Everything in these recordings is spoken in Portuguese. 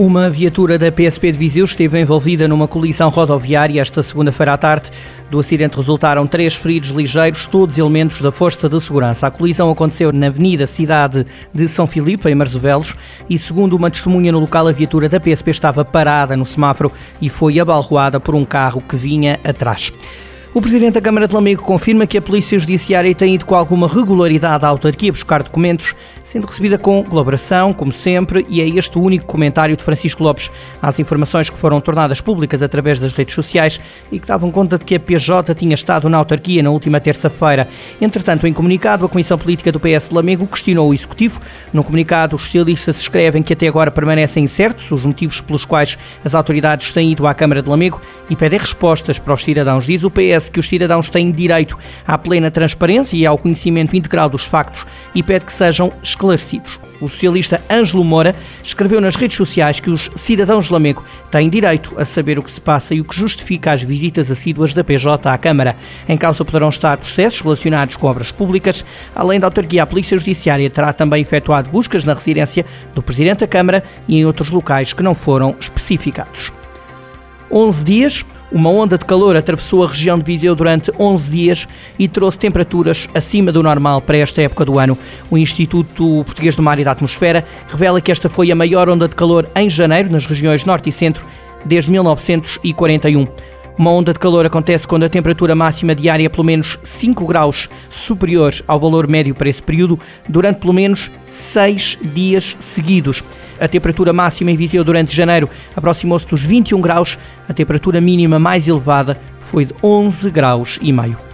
Uma viatura da PSP de Viseu esteve envolvida numa colisão rodoviária esta segunda-feira à tarde. Do acidente resultaram três feridos ligeiros, todos elementos da Força de Segurança. A colisão aconteceu na Avenida Cidade de São Filipe, em Marzovelos, e segundo uma testemunha no local, a viatura da PSP estava parada no semáforo e foi abalroada por um carro que vinha atrás. O Presidente da Câmara de Lamego confirma que a Polícia Judiciária tem ido com alguma regularidade à autarquia buscar documentos, sendo recebida com colaboração, como sempre, e é este o único comentário de Francisco Lopes às informações que foram tornadas públicas através das redes sociais e que davam conta de que a PJ tinha estado na autarquia na última terça-feira. Entretanto, em comunicado, a Comissão Política do PS de Lamego questionou o Executivo. No comunicado, os socialistas escrevem que até agora permanecem incertos os motivos pelos quais as autoridades têm ido à Câmara de Lamego e pedem respostas para os cidadãos. Diz o PS que os cidadãos têm direito à plena transparência e ao conhecimento integral dos factos e pede que sejam esclarecidos. O socialista Ângelo Moura escreveu nas redes sociais que os cidadãos de Lamego têm direito a saber o que se passa e o que justifica as visitas assíduas da PJ à Câmara. Em causa poderão estar processos relacionados com obras públicas. Além da autarquia, a Polícia Judiciária terá também efetuado buscas na residência do Presidente da Câmara e em outros locais que não foram especificados. 11 dias, uma onda de calor atravessou a região de Viseu durante 11 dias e trouxe temperaturas acima do normal para esta época do ano. O Instituto Português do Mar e da Atmosfera revela que esta foi a maior onda de calor em janeiro nas regiões Norte e Centro desde 1941. Uma onda de calor acontece quando a temperatura máxima diária é pelo menos 5 graus superior ao valor médio para esse período, durante pelo menos 6 dias seguidos. A temperatura máxima em Viseu durante janeiro aproximou-se dos 21 graus, a temperatura mínima mais elevada foi de 11 graus e meio.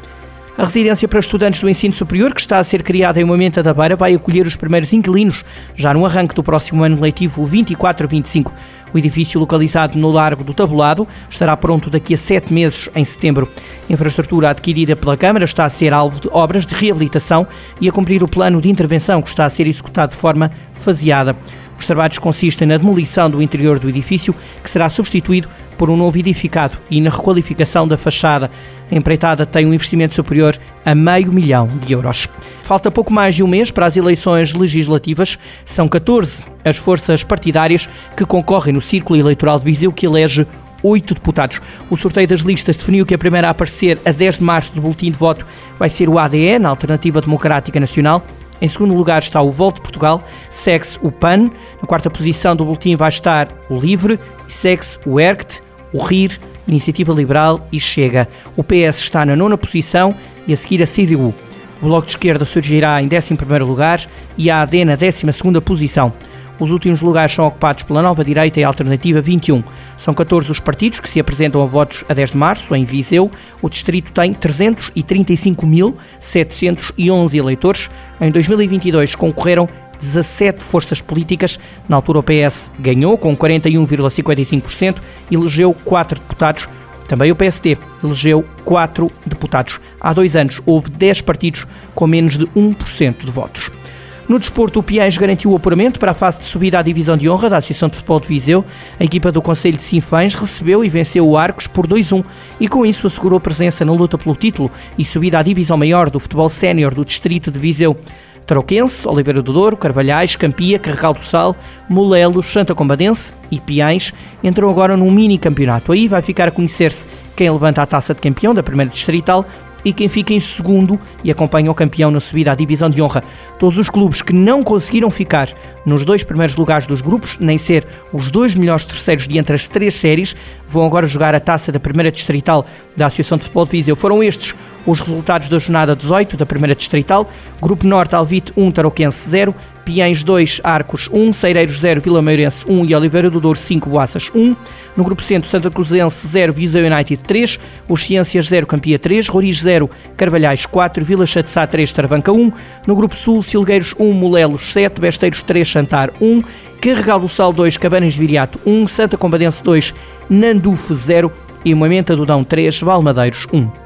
A residência para estudantes do ensino superior, que está a ser criada em Moimenta da Beira, vai acolher os primeiros inquilinos já no arranque do próximo ano letivo 24-25. O edifício, localizado no Largo do Tabulado, estará pronto daqui a sete meses, em setembro. A infraestrutura adquirida pela Câmara está a ser alvo de obras de reabilitação e a cumprir o plano de intervenção que está a ser executado de forma faseada. Os trabalhos consistem na demolição do interior do edifício, que será substituído por um novo edificado e na requalificação da fachada. A empreitada tem um investimento superior a meio milhão de euros. Falta pouco mais de um mês para as eleições legislativas. São 14 as forças partidárias que concorrem no círculo eleitoral de Viseu, que elege oito deputados. O sorteio das listas definiu que a primeira a aparecer a 10 de março do boletim de voto vai ser o ADN, Alternativa Democrática Nacional. Em segundo lugar está o Voto de Portugal, segue-se o PAN. Na quarta posição do boletim vai estar o Livre e segue-se o ERCT, o RIR, Iniciativa Liberal e Chega. O PS está na nona posição e a seguir a CDU. O Bloco de Esquerda surgirá em 11 lugar e a AD na 12 posição. Os últimos lugares são ocupados pela Nova Direita e Alternativa 21. São 14 os partidos que se apresentam a votos a 10 de março, em Viseu. O distrito tem 335.711 eleitores. Em 2022 concorreram 17 forças políticas. Na altura, o PS ganhou com 41,55% e elegeu 4 deputados. Também o PST elegeu 4 deputados. Há dois anos houve 10 partidos com menos de 1% de votos. No desporto, o Piens garantiu o apuramento para a fase de subida à divisão de honra da Associação de Futebol de Viseu. A equipa do Conselho de Sinfãs recebeu e venceu o Arcos por 2-1 e com isso assegurou presença na luta pelo título e subida à divisão maior do futebol sénior do distrito de Viseu. Tarouquense, Oliveira do Douro, Carvalhais, Campia, Carregal do Sal, Molelos, Santa Combadense e Piães entram agora num mini campeonato. Aí vai ficar a conhecer-se quem levanta a taça de campeão da primeira distrital e quem fica em segundo e acompanha o campeão na subida à divisão de honra. Todos os clubes que não conseguiram ficar nos dois primeiros lugares dos grupos, nem ser os dois melhores terceiros de entre as três séries, vão agora jogar a taça da primeira distrital da Associação de Futebol de Viseu. Foram estes os resultados da jornada 18 da primeira distrital. Grupo Norte, Alvite 1, Tarouquense 0, Piens 2, Arcos 1, Seireiros 0, Vila Meirense 1 e Oliveira do Douro 5, Boaças 1. No grupo Centro, Santa Cruzense 0, Viseu United 3, Os Ciências 0, Campia 3, Roriz 0, Carvalhais 4, Vila Chatzá 3, Tarvanca 1. No grupo Sul, Silgueiros 1, Molelos 7, Besteiros 3, Chantar 1, Carregal do Sal 2, Cabanas de Viriato 1, Santa Combadense 2, Nandufe 0 e Moimenta do Dão 3, Valmadeiros 1.